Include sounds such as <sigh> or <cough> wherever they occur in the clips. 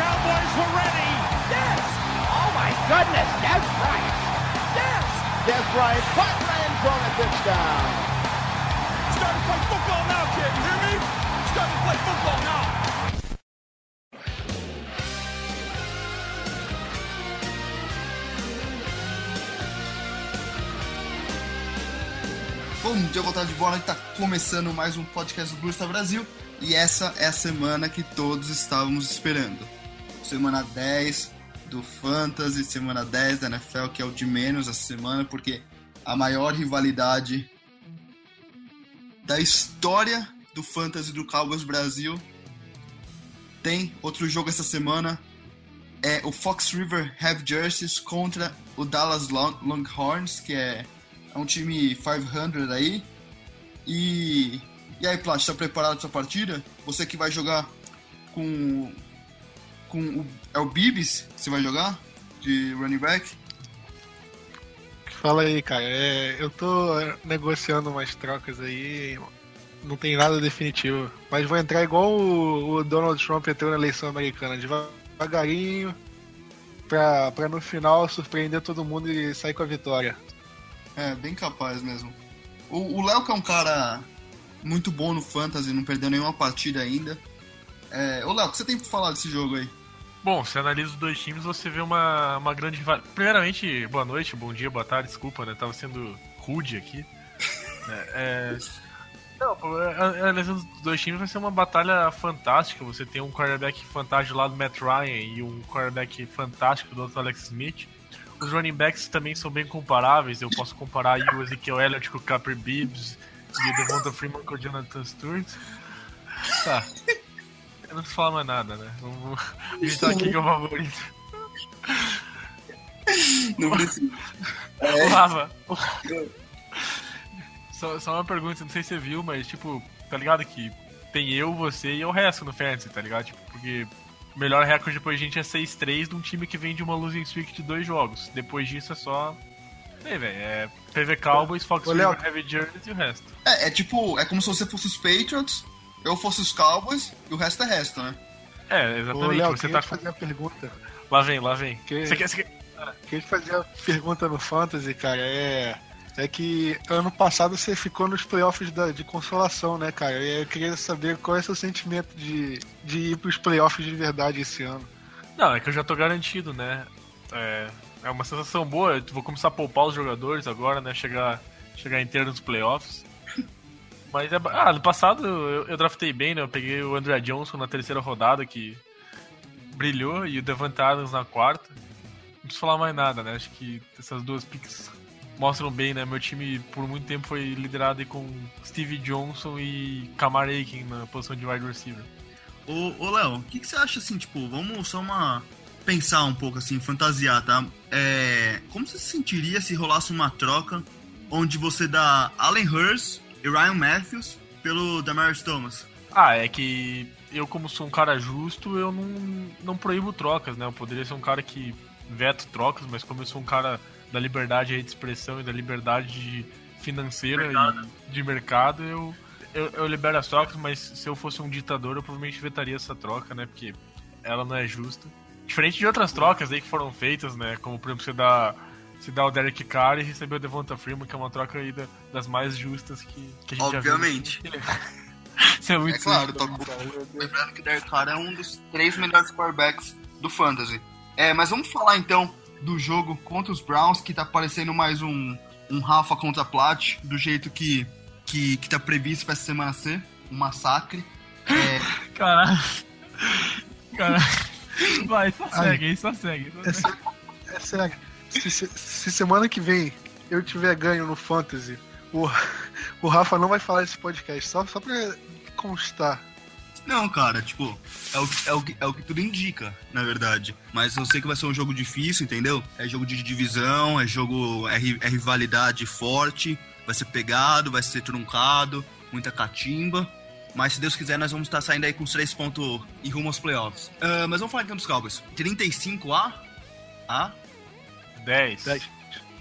Cowboys were ready. Yes! Oh my goodness, Des Bryant! Yes! Des Bryant the end zone a touchdown! Starting to play football now, kid. You hear me? Starting to play football now. Bom dia, boa tarde, boa noite. Tá começando mais um podcast do Blue Star Brasil. E essa é a semana que todos estávamos esperando. Semana 10 do Fantasy, semana 10 da NFL, que é o de menos essa semana, porque a maior rivalidade da história do Fantasy do Cowboys Brasil tem outro jogo essa semana. É o Fox River Have Jerseys contra o Dallas Long- Longhorns, que é é um time 500 aí. E, e aí, Plat, está preparado para essa partida? Você que vai jogar com, com o, é o Bibis que você vai jogar? De running back? Fala aí, cara. É, eu tô negociando umas trocas aí. Não tem nada definitivo. Mas vou entrar igual o, o Donald Trump entrou na eleição americana, devagarinho, pra, pra no final surpreender todo mundo e sair com a vitória. É, bem capaz mesmo. O Léo que é um cara muito bom no Fantasy, não perdeu nenhuma partida ainda. É, ô Léo, o que você tem pra falar desse jogo aí? Bom, você analisa os dois times, você vê uma, uma grande rivalidade. Primeiramente, boa noite, bom dia, boa tarde, desculpa, né? Tava sendo rude aqui. <laughs> É, é... Não, é, é, analisando os dois times vai ser uma batalha fantástica. Você tem um quarterback fantástico lá do Matt Ryan e um quarterback fantástico do outro Alex Smith. Os running backs também são bem comparáveis. Eu posso comparar aí o Ezekiel Elliott com o Capper Bibbs e o Devonta Freeman com o Jonathan Stewart. Tá. <laughs> Eu não preciso falar mais nada, né? Vamos... A gente tá aqui com o favorito. Não precisa. O Lava. Só, só uma pergunta, não sei se você viu, mas tipo, tá ligado que tem eu, você e o resto no Fantasy, tá ligado? Tipo, porque o melhor recorde depois de gente é 6-3 de um time que vem de uma losing streak de dois jogos. Depois disso é só. Ei, velho, é PV Cowboys, Fox. River, Heavy Journeys e o resto. É, é tipo, é como se você fosse os Patriots, eu fosse os Cowboys e o resto é resto, né? É, Ô, exatamente. Léo, você queria tá te fazer uma pergunta. Lá vem, lá vem. Que- Você quer, você quer... Queria te fazer uma pergunta no Fantasy, cara. É. É que ano passado você ficou nos playoffs da- de consolação, né, cara? E eu queria saber qual é o seu sentimento de, de ir pros playoffs de verdade esse ano. Não, é que eu já tô garantido, né? É, é uma sensação boa. Eu vou começar a poupar os jogadores agora, né? Chegar, chegar inteiro nos playoffs. Mas é. Ah, no passado eu, eu draftei bem, né? Eu peguei o André Johnson na terceira rodada, que brilhou, e o Devante Adams na quarta. Não preciso falar mais nada, né? Acho que essas duas picks mostram bem, né? Meu time por muito tempo foi liderado com Steve Johnson e Kamar Aiken na posição de wide receiver. Ô, ô Léo, o que, que você acha assim, tipo, vamos só uma. pensar um pouco assim, fantasiar, tá? É. Como você se sentiria se rolasse uma troca onde você dá Allen Hurst e Ryan Matthews pelo Damaris Thomas? Ah, é que eu, como sou um cara justo, eu não, não proíbo trocas, né? Eu poderia ser um cara que veto trocas, mas como eu sou um cara da liberdade aí de expressão e da liberdade de- financeira e de mercado, eu, eu, eu libero as trocas, mas se eu fosse um ditador, eu provavelmente vetaria essa troca, né? Porque ela não é justa. Diferente de outras trocas aí que foram feitas, né? Como, por exemplo, você dá, você dá o Derek Carr e receber o Devonta Freeman, que é uma troca aí da- das mais justas que, que a gente Obviamente. já viu. <laughs> Isso é muito É claro, tô- cara. Lembrando que o Derek Carr é um dos três melhores quarterbacks do Fantasy. É, mas vamos falar então do jogo contra os Browns, que tá parecendo mais um, um Rafa contra Plat, do jeito que, que, que tá previsto pra essa semana ser, um massacre. É, <laughs> Caralho. Caralho. <laughs> Vai, só Ai. segue aí, só segue. Só É, segue. é sério. Se, se- se semana que vem eu tiver ganho no Fantasy, o, o Rafa não vai falar desse podcast, só, só pra constar. não, cara, tipo, É o, é, o, é o que tudo indica, na verdade. Mas eu sei que vai ser um jogo difícil, entendeu? É jogo de divisão, é jogo. É, é rivalidade forte, vai ser pegado, vai ser truncado, muita catimba. Mas se Deus quiser, nós vamos estar saindo aí com os três pontos e rumo aos playoffs. Uh, mas vamos falar então dos Cowboys. 35 a. A. 10. 10.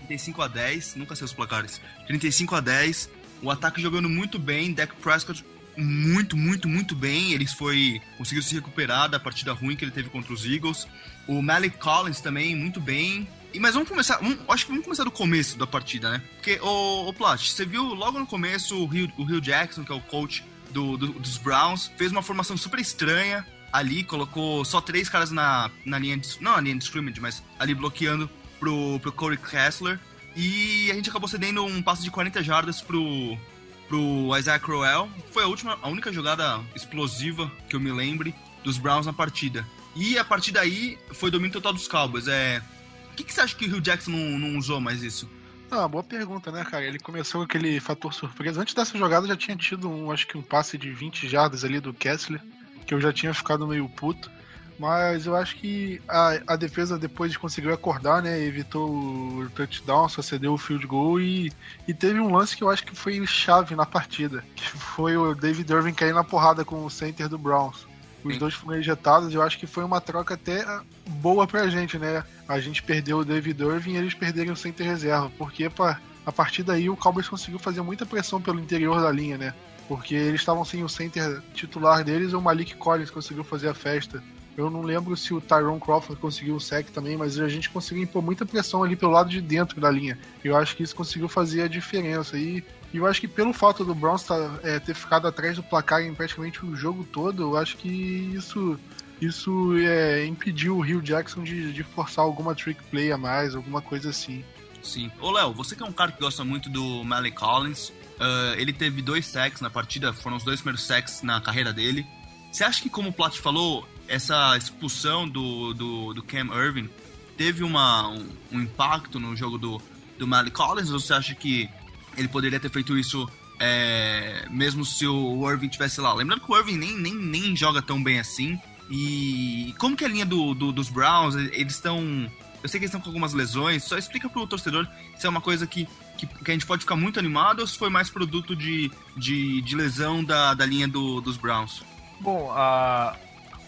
35 a 10, nunca sei os placares. 35 a 10. O ataque jogando muito bem, Dak Prescott muito, muito, muito bem. Ele foi conseguiu se recuperar da partida ruim que ele teve contra os Eagles. O Malik Collins também muito bem. E mas vamos começar, vamos, acho que vamos começar do começo da partida, né? Porque o, o Plat, você viu logo no começo o Rio, o Rio Jackson, que é o coach do, do, dos Browns, fez uma formação super estranha ali, colocou só três caras na, na linha de, não na linha de scrimmage, mas ali bloqueando pro, pro Corey Kessler. E a gente acabou cedendo um passe de 40 jardas pro, pro Isaiah Crowell. Foi a última, a única jogada explosiva que eu me lembre dos Browns na partida. E a partir daí foi domínio total dos Cowboys. É, o que, que você acha que o Hugh Jackson não, não usou mais isso? Ah, boa pergunta, né, cara? Ele começou com aquele fator surpresa. Antes dessa jogada já tinha tido um, acho que um passe de 20 jardas ali do Kessler, que eu já tinha ficado meio puto. Mas eu acho que a, a defesa depois conseguiu acordar, né? Evitou o touchdown, só cedeu o field goal e, e teve um lance que eu acho que foi chave na partida, que foi o David Irving cair na porrada com o center do Browns. Os Sim. dois foram ejetados, eu acho que foi uma troca até boa pra gente, né? A gente perdeu o David Irving e eles perderam o center reserva, porque pra, a partir daí o Cowboys conseguiu fazer muita pressão pelo interior da linha, né? Porque eles estavam sem o center titular deles e o Malik Collins conseguiu fazer a festa. Eu não lembro se o Tyrone Crawford conseguiu o sec também, mas a gente conseguiu impor muita pressão ali pelo lado de dentro da linha. Eu acho que isso conseguiu fazer a diferença. E, eu acho que pelo fato do Browns tá, é, ter ficado atrás do placar em praticamente o jogo todo, eu acho que isso isso é, impediu o Rio Jackson de, de forçar alguma trick play a mais, alguma coisa assim. Sim. Ô, Léo, você que é um cara que gosta muito do Malik Collins, uh, ele teve dois sacks na partida, foram os dois primeiros sacks na carreira dele. Você acha que, como o Plat falou, essa expulsão do, do, do Cam Irving teve uma, um, um, impacto no jogo do, do Malik Collins? Ou você acha que ele poderia ter feito isso é, mesmo se o Irving tivesse lá? Lembrando que o Irving nem, nem, nem joga tão bem assim. E como que é a linha do, do dos Browns, eles estão... Eu sei que eles estão com algumas lesões, só explica pro torcedor se é uma coisa que, que, que, a gente pode ficar muito animado ou se foi mais produto de, de, de lesão da, da linha do, dos Browns. Bom, a,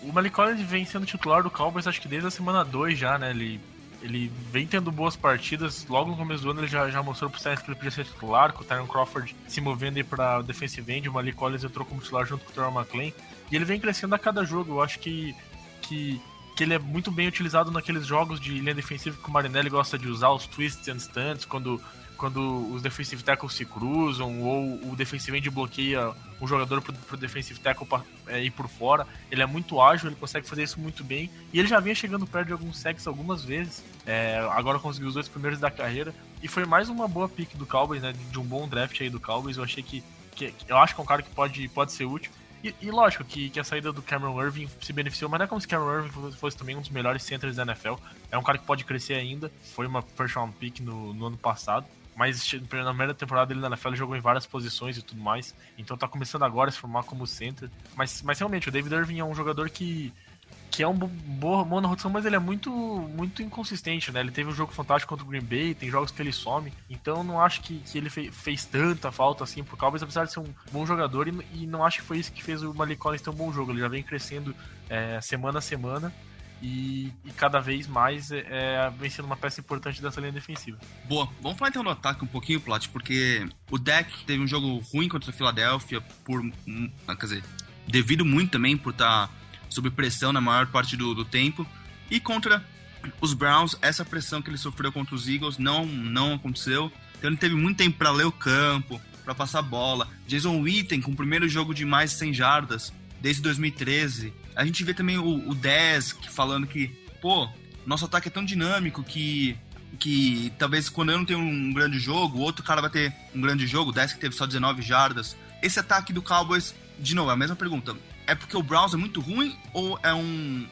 o Malik Collins vem sendo titular do Cowboys acho que desde a semana 2 já, né? Ele, ele vem tendo boas partidas. Logo no começo do ano ele já, já mostrou pro Saints que ele podia ser titular, com o Tyron Crawford se movendo aí pra defensive end, o Malik Collins entrou como titular junto com o Terrell McClain. E ele vem crescendo a cada jogo. Eu acho que, que, que ele é muito bem utilizado naqueles jogos de linha defensiva que o Marinelli gosta de usar, os twists and stunts, quando quando os defensive tackles se cruzam ou o defensive end bloqueia o jogador pro, pro defensive tackle pra, é, ir por fora. Ele é muito ágil, ele consegue fazer isso muito bem. E ele já vinha chegando perto de alguns sacks algumas vezes. É, agora conseguiu os dois primeiros da carreira. E foi mais uma boa pick do Cowboys, né? De um bom draft aí do Cowboys. Eu achei que. que eu acho que é um cara que pode, pode ser útil. E, e, lógico que, que a saída do Cameron Irving se beneficiou, mas não é como se Cameron Irving fosse, fosse, também um dos melhores centers da NFL. É um cara que pode crescer ainda. Foi uma first round pick no, no ano passado mas na primeira temporada ele na NFL jogou em várias posições e tudo mais. Então tá começando agora a se formar como center. Mas, mas realmente, o David Irving é um jogador que, que é um boa, na rotação, mas ele é muito, muito inconsistente, né? Ele teve um jogo fantástico contra o Green Bay, tem jogos que ele some. Então não acho que, que ele fez, fez tanta falta assim pro Cowboys, apesar de ser um bom jogador. E, e não acho que foi isso que fez o Malik Collins ter um bom jogo. Ele já vem crescendo é, semana a semana. E, e, cada vez mais é, é, vem sendo uma peça importante dessa linha defensiva. Boa, vamos falar então do ataque um pouquinho, Plat, porque o deck teve um jogo ruim contra a Filadélfia por. Hum, quer dizer, devido muito também por estar tá sob pressão na maior parte do, do tempo. E contra os Browns, essa pressão que ele sofreu contra os Eagles não, não aconteceu. Então ele teve muito tempo para ler o campo, para passar bola. Jason Witten com o primeiro jogo de mais de 100 jardas desde 2013. A gente vê também o, o falando que, pô, nosso ataque é tão dinâmico que que talvez quando eu não tenho um grande jogo, o outro cara vai ter um grande jogo, o que teve só 19 jardas. Esse ataque do Cowboys, de novo, é a mesma pergunta. É porque o Browns é muito ruim ou é um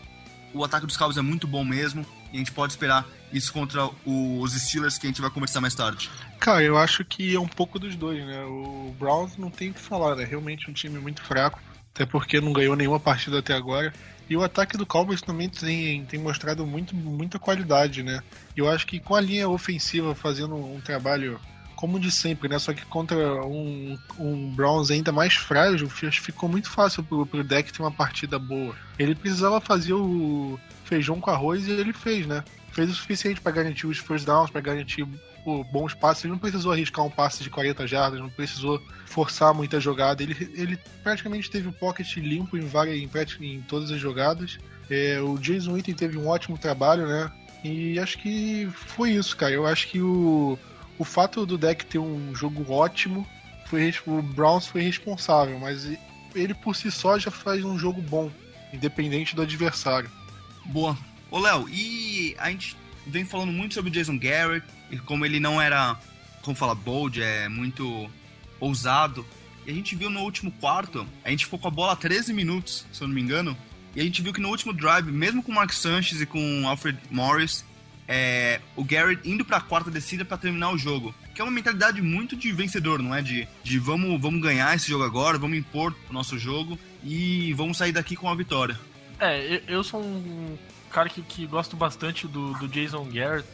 o ataque dos Cowboys é muito bom mesmo e a gente pode esperar isso contra os Steelers que a gente vai conversar mais tarde? Cara, eu acho que é um pouco dos dois, né? O Browns não tem o que falar, é realmente um time muito fraco até porque não ganhou nenhuma partida até agora. E o ataque do Cowboys também tem, tem mostrado muito, muita qualidade, né? Eu acho que com a linha ofensiva fazendo um trabalho como de sempre, né? Só que contra um, um Browns ainda mais frágil, ficou muito fácil pro, pro deck ter uma partida boa. Ele precisava fazer o feijão com arroz e ele fez, né? Fez o suficiente para garantir os first downs, para garantir pô, bons passes. Ele não precisou arriscar um passe de 40 jardas, não precisou forçar muita jogada. Ele, ele praticamente teve o pocket limpo em, várias, em, em todas as jogadas. É, o Jason Witten teve um ótimo trabalho, né? E acho que foi isso, cara. Eu acho que o, o fato do deck ter um jogo ótimo, foi, o Browns foi responsável, mas ele por si só já faz um jogo bom, independente do adversário. Boa. Ô, Léo, e a gente vem falando muito sobre o Jason Garrett, e como ele não era, como fala, bold, é muito ousado. E a gente viu no último quarto, a gente ficou com a bola 13 minutos, se eu não me engano, e a gente viu que no último drive, mesmo com o Mark Sanchez e com o Alfred Morris, é, o Garrett indo para a quarta descida para terminar o jogo. Que é uma mentalidade muito de vencedor, não é? De, de vamos, vamos ganhar esse jogo agora, vamos impor o nosso jogo e vamos sair daqui com a vitória. É, eu sou um cara que, que gosto bastante do, do Jason Garrett.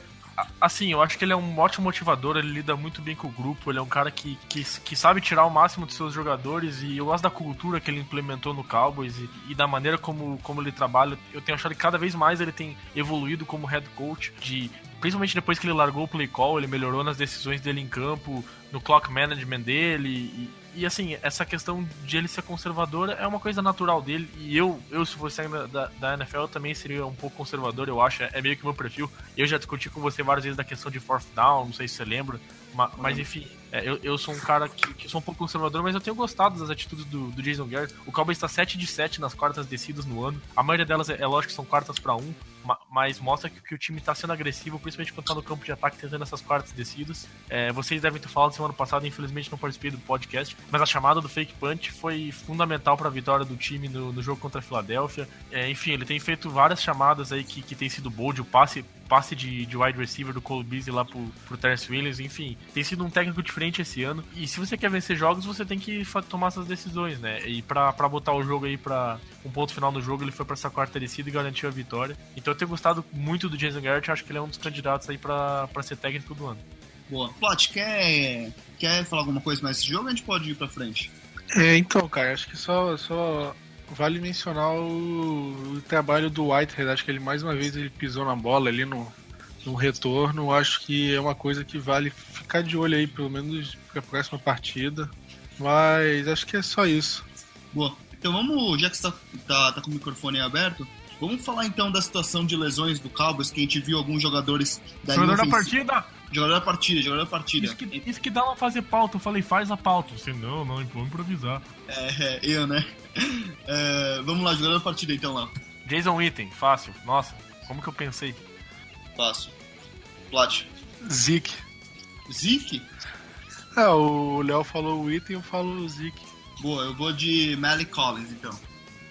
Assim, eu acho que ele é um ótimo motivador, ele lida muito bem com o grupo, ele é um cara que, que, que sabe tirar o máximo dos seus jogadores e eu gosto da cultura que ele implementou no Cowboys e, e, da maneira como, como ele trabalha. Eu tenho achado que cada vez mais ele tem evoluído como head coach, de principalmente depois que ele largou o play call, ele melhorou nas decisões dele em campo, no clock management dele e, e assim, essa questão de ele ser conservador é uma coisa natural dele. E eu, eu se fosse ainda da, da NFL, eu também seria um pouco conservador, eu acho. É meio que meu perfil. Eu já discuti com você várias vezes da questão de fourth down, não sei se você lembra. Mas, mas enfim, é, eu, eu sou um cara que, que, sou um pouco conservador, mas eu tenho gostado das atitudes do, do Jason Garrett. O Cowboys está 7 de 7 nas quartas descidas no ano. A maioria delas é, é lógico que são quartas para um, mas mostra que, que o time está sendo agressivo, principalmente quando está no campo de ataque tentando essas quartas descidas. É, vocês devem ter falado semana passada, infelizmente não participei do podcast, mas a chamada do fake punch foi fundamental para a vitória do time no, no, jogo contra a Filadélfia. É, enfim, ele tem feito várias chamadas aí que, que tem sido bold, o passe passe de, de wide receiver do Cole Beasley lá pro, pro Terence Williams, enfim, tem sido um técnico diferente esse ano. E se você quer vencer jogos, você tem que tomar essas decisões, né? E pra, pra botar o jogo aí pra um ponto final no jogo, ele foi pra essa quarta descida e garantiu a vitória. Então eu tenho gostado muito do Jason Garrett, acho que ele é um dos candidatos aí pra, pra ser técnico do ano. Boa. Plot, quer, quer falar alguma coisa mais desse jogo ou a gente pode ir pra frente? É, então, cara, acho que só, só vale mencionar o, o, trabalho do Whitehead. Acho que ele mais uma vez ele pisou na bola ali no, no retorno. Acho que é uma coisa que vale ficar de olho aí, pelo menos para a próxima partida. Mas acho que é só isso. Boa. Então vamos, já que você tá, tá, tá com o microfone aberto, vamos falar então da situação de lesões do Cowboys, que a gente viu alguns jogadores da Jogador da partida! Jogador da partida, jogador da partida. Isso que, isso que dá uma fazer pauta. Eu falei, faz a pauta. Você, não, não, vamos improvisar. É, é eu, né? É, vamos lá, jogador da partida então lá. Jason Witten, fácil. Nossa, como que eu pensei? Fácil. Plat. Zeke. Zeke? É, o Léo falou o Witten, eu falo o Zeke. Boa, eu vou de Malik Collins então.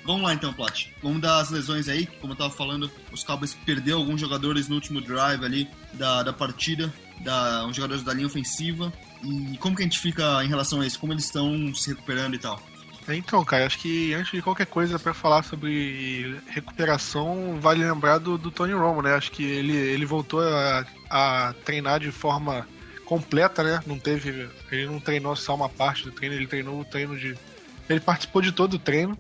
Vamos lá então, Plat. Vamos dar as lesões aí, como eu tava falando, os Cowboys perdeu alguns jogadores no último drive ali da, da partida, da, uns jogadores da linha ofensiva. E como que a gente fica em relação a isso? Como eles estão se recuperando e tal? Então, cara, acho que antes de qualquer coisa para falar sobre recuperação, vale lembrar do, do, Tony Romo, né? Acho que ele, ele voltou a, a treinar de forma completa, né? Não teve, ele não treinou só uma parte do treino, ele treinou o treino de, ele participou de todo o treino.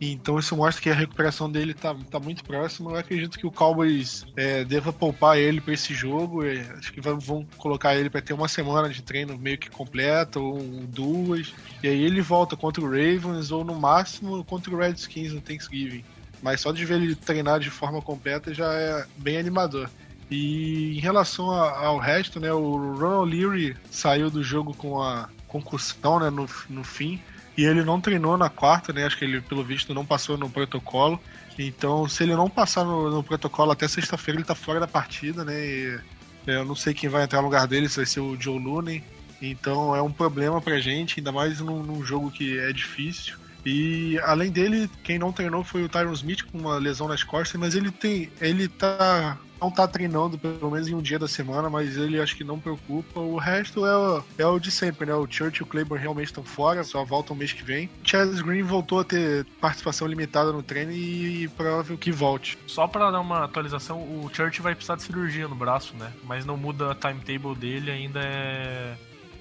Então isso mostra que a recuperação dele tá, tá muito próxima. Eu acredito que o Cowboys é, deva poupar ele para esse jogo. É, acho que vão colocar ele para ter uma semana de treino meio que completa, ou duas. E aí ele volta contra o Ravens, ou no máximo contra o Redskins no Thanksgiving. Mas só de ver ele treinar de forma completa já é bem animador. E em relação ao resto, né, o Ronald Leary saiu do jogo com a concussão né, no, no fim. E ele não treinou na quarta, né? Acho que ele, pelo visto, não passou no protocolo. Então, se ele não passar no, no protocolo até sexta-feira, ele tá fora da partida, né? E eu não sei quem vai entrar no lugar dele, se vai ser o Joe Looney. Então é um problema pra gente, ainda mais num, num jogo que é difícil. E além dele, quem não treinou foi o Tyron Smith com uma lesão nas costas, mas ele tem. ele tá não tá treinando pelo menos em um dia da semana, mas ele acho que não preocupa. O resto é o, é o de sempre, né? O Church e o Claiborne realmente estão fora, só voltam mês que vem. Chaz Green voltou a ter participação limitada no treino e provável que volte. Só para dar uma atualização, o Church vai precisar de cirurgia no braço, né? Mas não muda a timetable dele, ainda é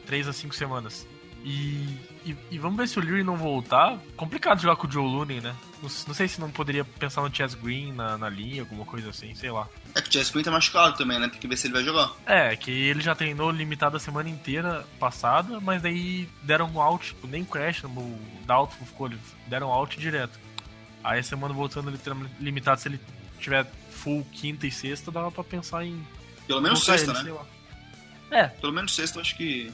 3 a 5 semanas. E, e, e, vamos ver se o Leary não voltar. Complicado jogar com o Joe Looney, né? Não, não sei se não poderia pensar no Chess Green na, na linha, alguma coisa assim, sei lá. É que o Chess Green tá machucado também, né? Tem que ver se ele vai jogar. É, que ele já treinou limitado a semana inteira passada, mas daí deram um out, tipo, nem crash, o Doubtful ficou, deram out direto. Aí a semana voltando ele limitado, se ele tiver full quinta e sexta, dava pra pensar em. Pelo menos sexta, ele, né? É. Pelo menos sexta, eu acho que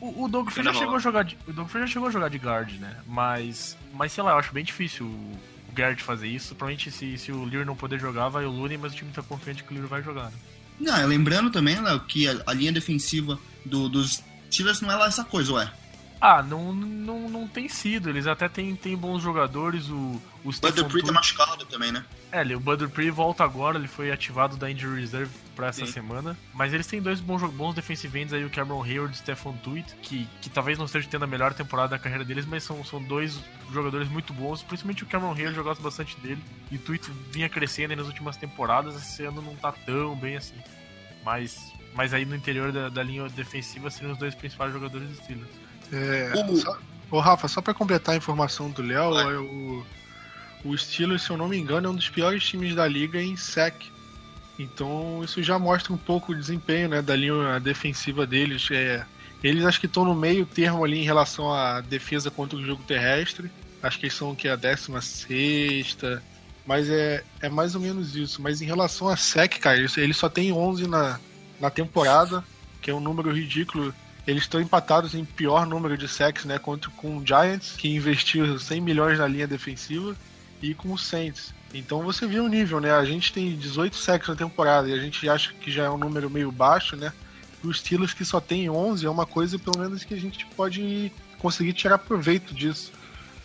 o, o Doug já chegou a jogar de, o Doug já chegou a jogar de guard, né? Mas, mas sei lá, eu acho bem difícil o guard fazer isso. Provavelmente se, se o Lear não poder jogar, vai o Looney, mas o time tá confiante que o Lear vai jogar. Né? Não, lembrando também, Léo, que a, a, linha defensiva do, dos Steelers não é lá essa coisa, ué. Ah, não, não, não tem sido. Eles até têm, têm bons jogadores. O, o Dupree tá machucado também, né? É, o Bud Dupree volta agora. Ele foi ativado da Injury Reserve pra essa Sim. semana. Mas eles têm dois bons, bons defensive ends aí, o Cameron Hayward e o Stefan Tuitt, que, que talvez não estejam tendo a melhor temporada da carreira deles, mas são, são dois jogadores muito bons. Principalmente o Cameron Hayward, eu gosto bastante dele. E o Tuitt vinha crescendo nas últimas temporadas. Esse ano não tá tão bem assim. Mas, mas aí no interior da, da linha defensiva seriam os dois principais jogadores do Steelers. É, o... Só, Rafa, só pra completar a informação do Léo, é, o, o Steelers, se eu não me engano, é um dos piores times da liga em sec. Então isso já mostra um pouco o desempenho né, da linha defensiva deles. É, eles acho que estão no meio termo ali em relação à defesa contra o jogo terrestre. Acho que eles são que a 16 mas é, é mais ou menos isso. Mas em relação a sec, cara, eles só tem 11 na, na temporada, que é um número ridículo eles estão empatados em pior número de sacks, né? Contra com o Giants, que investiu 100 milhões na linha defensiva, e com o Saints. Então você vê o nível, né? A gente tem 18 sacks na temporada e a gente acha que já é um número meio baixo, né? Os Steelers que só tem 11 é uma coisa, pelo menos, que a gente pode conseguir tirar proveito disso.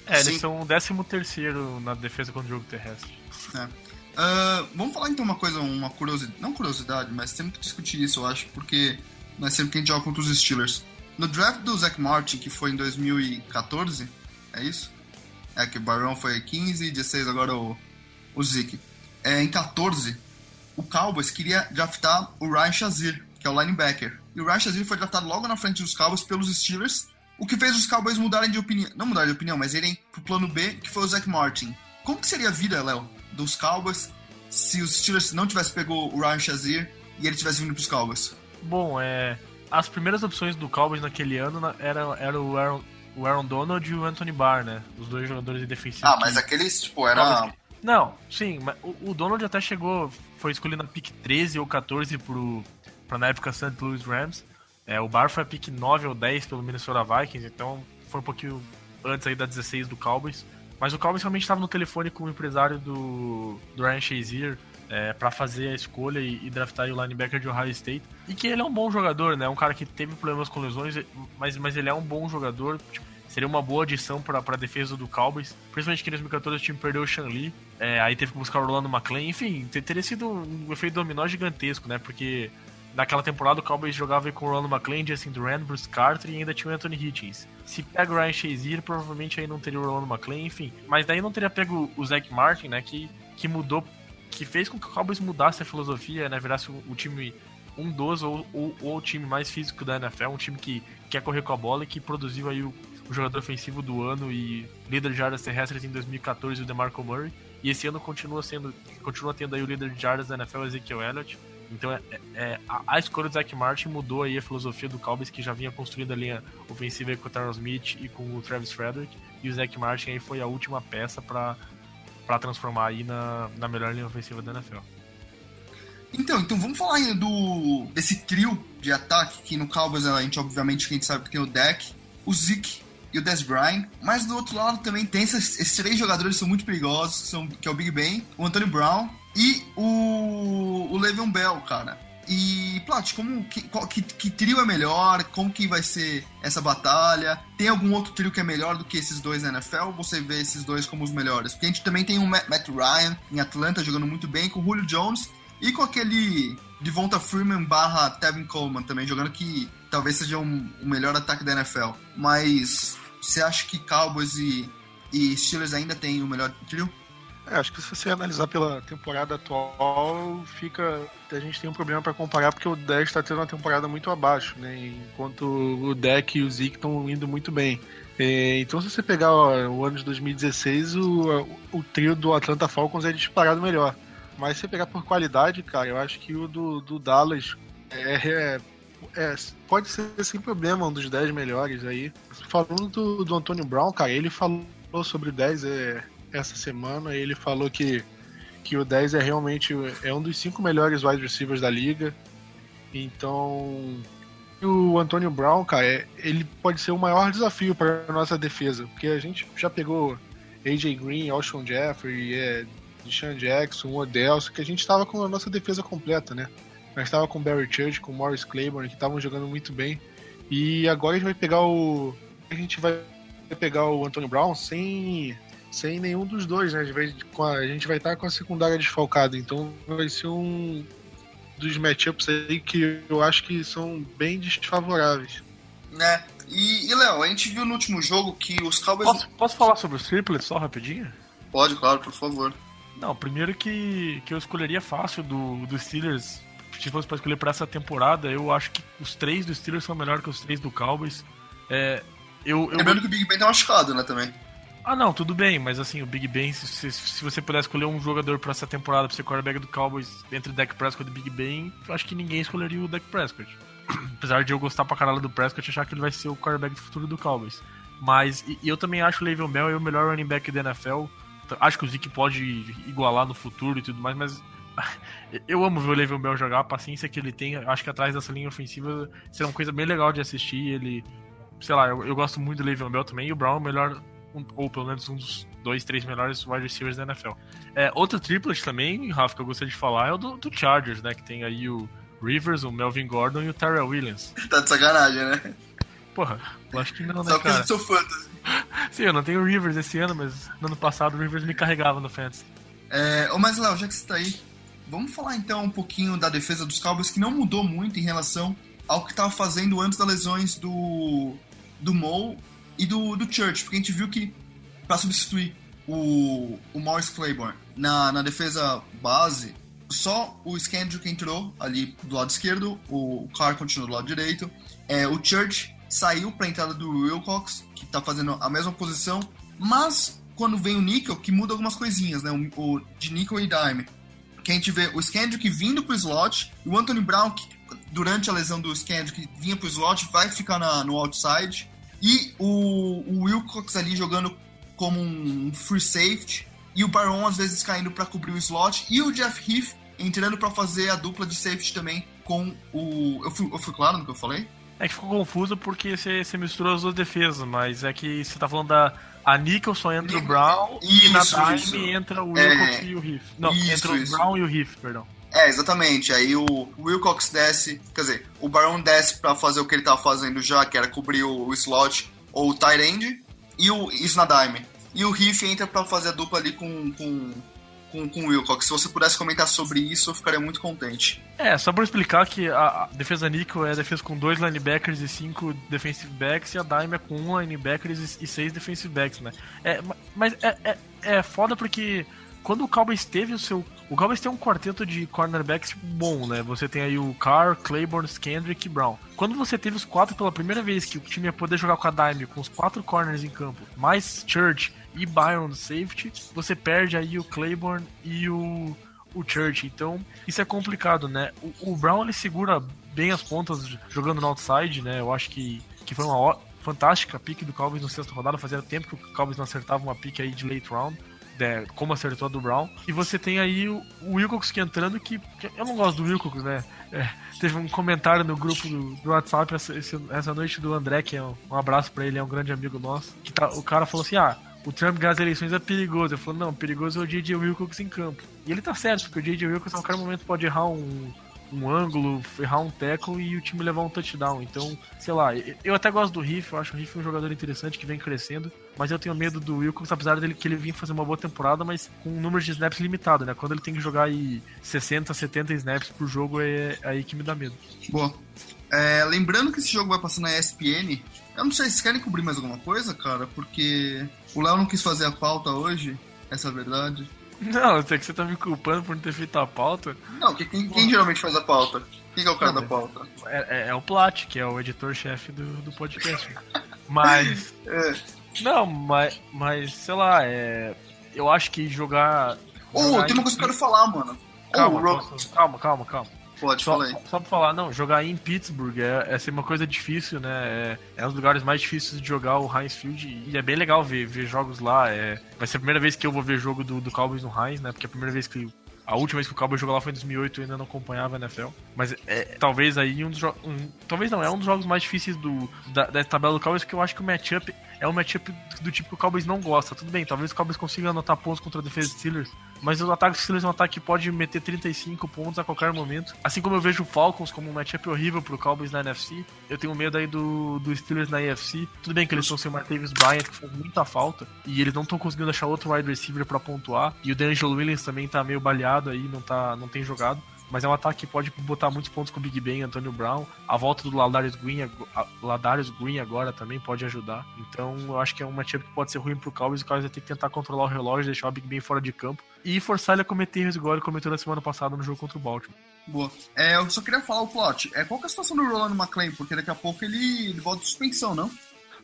É, Sim. eles são o 13 terceiro na defesa contra o jogo terrestre. É. Uh, vamos falar então uma coisa, uma curiosidade, não curiosidade, mas temos que discutir isso, eu acho, porque né, sempre que a gente joga contra os Steelers. No draft do Zach Martin, que foi em 2014, é isso? É que o Barão foi 15, 16 agora o, o Zeke. É, em 14, o Cowboys queria draftar o Ryan Shazir, que é o linebacker. E o Ryan Shazir foi draftado logo na frente dos Cowboys pelos Steelers, o que fez os Cowboys mudarem de opinião. Não mudarem de opinião, mas irem pro plano B, que foi o Zach Martin. Como que seria a vida, Léo, dos Cowboys se os Steelers não tivessem pegou o Ryan Shazir e ele tivesse vindo pros Cowboys? Bom, é. As primeiras opções do Cowboys naquele ano era, era o, Aaron, o Aaron Donald e o Anthony Barr, né? Os dois jogadores defensivos. Ah, mas aqueles, tipo, era. Não, sim, mas o, Donald até chegou, foi escolhido na pick 13 ou 14 pro, pra na época St. Louis Rams. É, o Barr foi a pick 9 ou 10 pelo Minnesota Vikings, então foi um pouquinho antes aí da 16 do Cowboys. Mas o Cowboys realmente estava no telefone com o empresário do, do Ryan Shazier é, para fazer a escolha e, e, draftar o linebacker de Ohio State. E que ele é um bom jogador, né? Um cara que teve problemas com lesões, mas, mas ele é um bom jogador. Tipo, seria uma boa adição para a defesa do Cowboys. Principalmente que em 2014 o time perdeu o Shan Lee, é, aí teve que buscar o Orlando McClain. Enfim, teria sido um efeito dominó gigantesco, né? Porque naquela temporada o Cowboys jogava com o Orlando McClain, Justin Duran, Bruce Carter e ainda tinha o Anthony Hitchens. Se pega o Ryan Shazier, provavelmente aí não teria o Orlando McClain, enfim. Mas daí não teria pego o Zach Martin, né? Que, que mudou que fez com que o Cowboys mudasse a filosofia, né? Virasse o, o time um dos ou, ou, ou, o time mais físico da NFL, um time que quer correr com a bola e que produziu aí o, o jogador ofensivo do ano e líder de jardas terrestres em 2014, o DeMarco Murray. E esse ano continua sendo, continua tendo aí o líder de jardas da NFL, Ezekiel Elliott. Então é, é, a, a, escolha do Zach Martin mudou aí a filosofia do Cowboys, que já vinha construindo a linha ofensiva com o Terrence Smith e com o Travis Frederick. E o Zach Martin aí foi a última peça para para transformar aí na, na melhor linha ofensiva da NFL. Então, então vamos falar ainda do desse trio de ataque que no Cowboys a gente obviamente gente sabe que tem o Deck, o Zeke e o Des Bryant, mas do outro lado também tem esses, esses três jogadores que são muito perigosos, que, são, que é o Big Ben, o Anthony Brown e o, o Le'Veon Bell, cara. E, Plat, como que, qual, que, que, trio é melhor? Como que vai ser essa batalha? Tem algum outro trio que é melhor do que esses dois na NFL? Ou você vê esses dois como os melhores? Porque a gente também tem o Matt Ryan em Atlanta jogando muito bem, com o Julio Jones E com aquele Devonta Freeman barra Tevin Coleman também, jogando que talvez seja um, o melhor ataque da NFL. Mas você acha que Cowboys e, e Steelers ainda tem o melhor trio? É, acho que se você analisar pela temporada atual, fica. A gente tem um problema para comparar porque o 10 está tendo uma temporada muito abaixo, né? Enquanto o Deck e o Zeke estão indo muito bem. É, então, se você pegar ó, o ano de 2016, o, o trio do Atlanta Falcons é disparado melhor. Mas se pegar por qualidade, cara, eu acho que o do, do Dallas é, é, é, pode ser sem problema um dos 10 melhores aí. Falando do, do Antônio Brown, cara, ele falou sobre o 10 é, essa semana. Ele falou que, que o 10 é realmente é um dos cinco melhores wide receivers da liga. Então, o Antônio Brown, cara, é, ele pode ser o maior desafio para nossa defesa, porque a gente já pegou AJ Green, Alshon Jeffrey, é, Deshaun Jackson, Odell, que a gente estava com a nossa defesa completa, né? Nós estava com Barry Church, com Morris Claiborne, que estavam jogando muito bem. E agora a gente vai pegar o. A gente vai pegar o Antônio Brown sem, sem nenhum dos dois, né? A gente vai, a gente vai estar com a secundária desfalcada. Então vai ser um dos matchups aí que eu acho que são bem desfavoráveis. Né? E, e Léo, a gente viu no último jogo que os Cowboys. Posso, posso falar sobre os triplets só rapidinho? Pode, claro, por favor. Não, primeiro que, que eu escolheria fácil do, do Steelers. Se fosse para escolher para essa temporada, eu acho que os três do Steelers são melhores que os três do Cowboys. É, eu, eu... Lembrando que o Big Ben tá machucado, né, também. Ah, não, tudo bem, mas assim, o Big Ben, se, se você puder escolher um jogador para essa temporada pra ser quarterback do Cowboys entre Dak Prescott e Big Ben, eu acho que ninguém escolheria o Dak Prescott. <clears throat> Apesar de eu gostar pra caralho do Prescott achar que ele vai ser o quarterback do futuro do Cowboys. Mas, e, eu também acho o Le'Veon Bell o melhor running back da NFL acho que o Zeke pode igualar no futuro e tudo mais, mas <laughs> eu amo ver o Le'Veon Bell jogar, a paciência que ele tem, acho que atrás dessa linha ofensiva será uma coisa bem legal de assistir. Ele, sei lá, eu, eu gosto muito do Le'Veon Bell também, e o Brown é o melhor, um, ou pelo menos um dos dois, três melhores wide receivers da NFL. É, outro triplet também, Rafa, que eu gostaria de falar é o do, do Chargers, né, que tem aí o Rivers, o Melvin Gordon e o Terrell Williams. tá de sacanagem, né? Porra, eu acho que não, né, Só cara? coisa do seu <laughs> fantasy. Sim, eu não tenho Rivers esse ano, mas no ano passado o Rivers me carregava no Fantasy. É, ô, mas Léo, já que você tá aí, vamos falar então um pouquinho da defesa dos Cowboys, que não mudou muito em relação ao que tava fazendo antes das lesões do, do Mo e do, do Church, porque a gente viu que para substituir o, o Morris Claiborne na, na defesa base, só o Scandrick entrou ali do lado esquerdo, o Carr continuou do lado direito, é, o Church saiu para a entrada do Wilcox, que tá fazendo a mesma posição, mas quando vem o Nickel, que muda algumas coisinhas, né? O, o de Nickel e Dime. Que a gente vê o Skandrick vindo pro slot, o Anthony Brown, que durante a lesão do Skandrick vinha pro slot, vai ficar na, no outside, e o, o Wilcox ali jogando como um free safety, e o Baron às vezes caindo para cobrir o slot, e o Jeff Heath entrando para fazer a dupla de safety também com o. Eu fui, eu fui claro no que eu falei? É que ficou confuso porque você, você misturou as duas defesas, mas é que você tá falando da. A Nickel só entra o Brown e na Isso, Time isso. entra o Wilcox É, e o Heath. Não, isso, entra isso. o Brown e o Heath, perdão. É, exatamente. Aí o Wilcox desce, quer dizer, o Baron desce pra fazer o que ele tava fazendo já, que era cobrir o, o slot ou o tight end, e o isso na dime. E o Riff entra pra fazer a dupla ali com, com, com, com o Wilcox. Se você pudesse comentar sobre isso, eu ficaria muito contente. É, só pra explicar que a, defesa Nickel é a defesa com dois linebackers e cinco defensive backs, e a Dime é com um linebacker e, seis defensive backs, né? É, ma- mas é, é, é foda porque quando o Cowboys teve o seu. O Cowboys tem um quarteto de cornerbacks bom, né? Você tem aí o Carr, Claiborne, Skendrick e Brown. Quando você teve os quatro pela primeira vez que o time ia poder jogar com a Dime, com os quatro corners em campo, mais Church e Byron safety, você perde aí o Claiborne e o o Church. Então, isso é complicado, né? O, o Brown ele segura bem as pontas jogando no outside, né? Eu acho que, que foi uma fantástica pick do Cowboys no sexta rodada. Fazia tempo que o Cowboys não acertava uma pick aí de late round. né, como acertou a do Brown. E você tem aí o, o Wilcox que entrando, que, que eu não gosto do Wilcox, né? É, teve um comentário no grupo do, do WhatsApp essa, essa noite do André, que é um, um abraço pra ele, é um grande amigo nosso. Que tá, o cara falou assim: ah, o Trump ganhar as eleições é perigoso. Eu falei, não, perigoso é o J.J. Wilcox em campo. E ele tá certo, porque o J.J. Wilcox a qualquer momento pode errar um, um ângulo, errar um tackle e o time levar um touchdown. Então, sei lá, eu até gosto do Riff, eu acho o Riff um jogador interessante que vem crescendo, mas eu tenho medo do Wilcox, apesar dele que ele vinha fazer uma boa temporada, mas com um número de snaps limitado, né? Quando ele tem que jogar aí 60, 70 snaps por jogo, é, é aí que me dá medo. Boa. É, lembrando que esse jogo vai passar na ESPN, eu não sei, vocês querem cobrir mais alguma coisa, cara? Porque o Léo não quis fazer a pauta hoje, essa é a verdade. Não, até que você tá me culpando por não ter feito a pauta. Não, quem, quem, quem geralmente faz a pauta? Quem é o cara não, da pauta? É, é, é, o Plat, que é o editor-chefe do, do podcast. mas. <laughs> É. Não, mas, mas, sei lá, é. Eu acho que jogar. Ô, oh, tem uma coisa que eu quero falar, mano. Calma, oh, posso... calma, calma, calma. Pode, só, fala aí. Só pra falar, não, jogar em Pittsburgh é, é uma coisa difícil, né? É, é um dos lugares mais difíceis de jogar o Heinz Field e é bem legal ver, ver jogos lá. É, vai ser a primeira vez que eu vou ver jogo do, do Cowboys no Heinz, né? Porque é a primeira vez que a última vez que o Cowboys jogou lá foi em 2008 e ainda não acompanhava a NFL. Mas é, talvez aí um dos jogos. Um, talvez não, é um dos jogos mais difíceis do, da, da tabela do Cowboys, porque eu acho que o matchup é um matchup do tipo que o Cowboys não gosta. Tudo bem, talvez o Cowboys consiga anotar pontos contra a defesa de Steelers, mas o ataque dos Steelers é um ataque que pode meter 35 pontos a qualquer momento. Assim como eu vejo o Falcons como um matchup horrível pro Cowboys na NFC, eu tenho medo aí do, do Steelers na AFC. Tudo bem que eles estão sem o Martavis Bryant, que faz muita falta, e eles não estão conseguindo achar outro wide receiver para pontuar, e o D'Angelo Williams também tá meio baleado aí, não, tá, não tem jogado mas é um ataque que pode botar muitos pontos com o Big Ben Antonio Brown. A volta do Ladarius Green, Ladarius Green agora também pode ajudar. Então eu acho que é um matchup que pode ser ruim pro Cowboys. O Cowboys vai ter que tentar controlar o relógio, deixar o Big Ben fora de campo e forçar ele a cometer erros igual ele cometeu na semana passada no jogo contra o Baltimore. Boa. É, eu só queria falar o plot. É, qual que é a situação do Roland McClain? Porque daqui a pouco ele, ele volta de suspensão, não?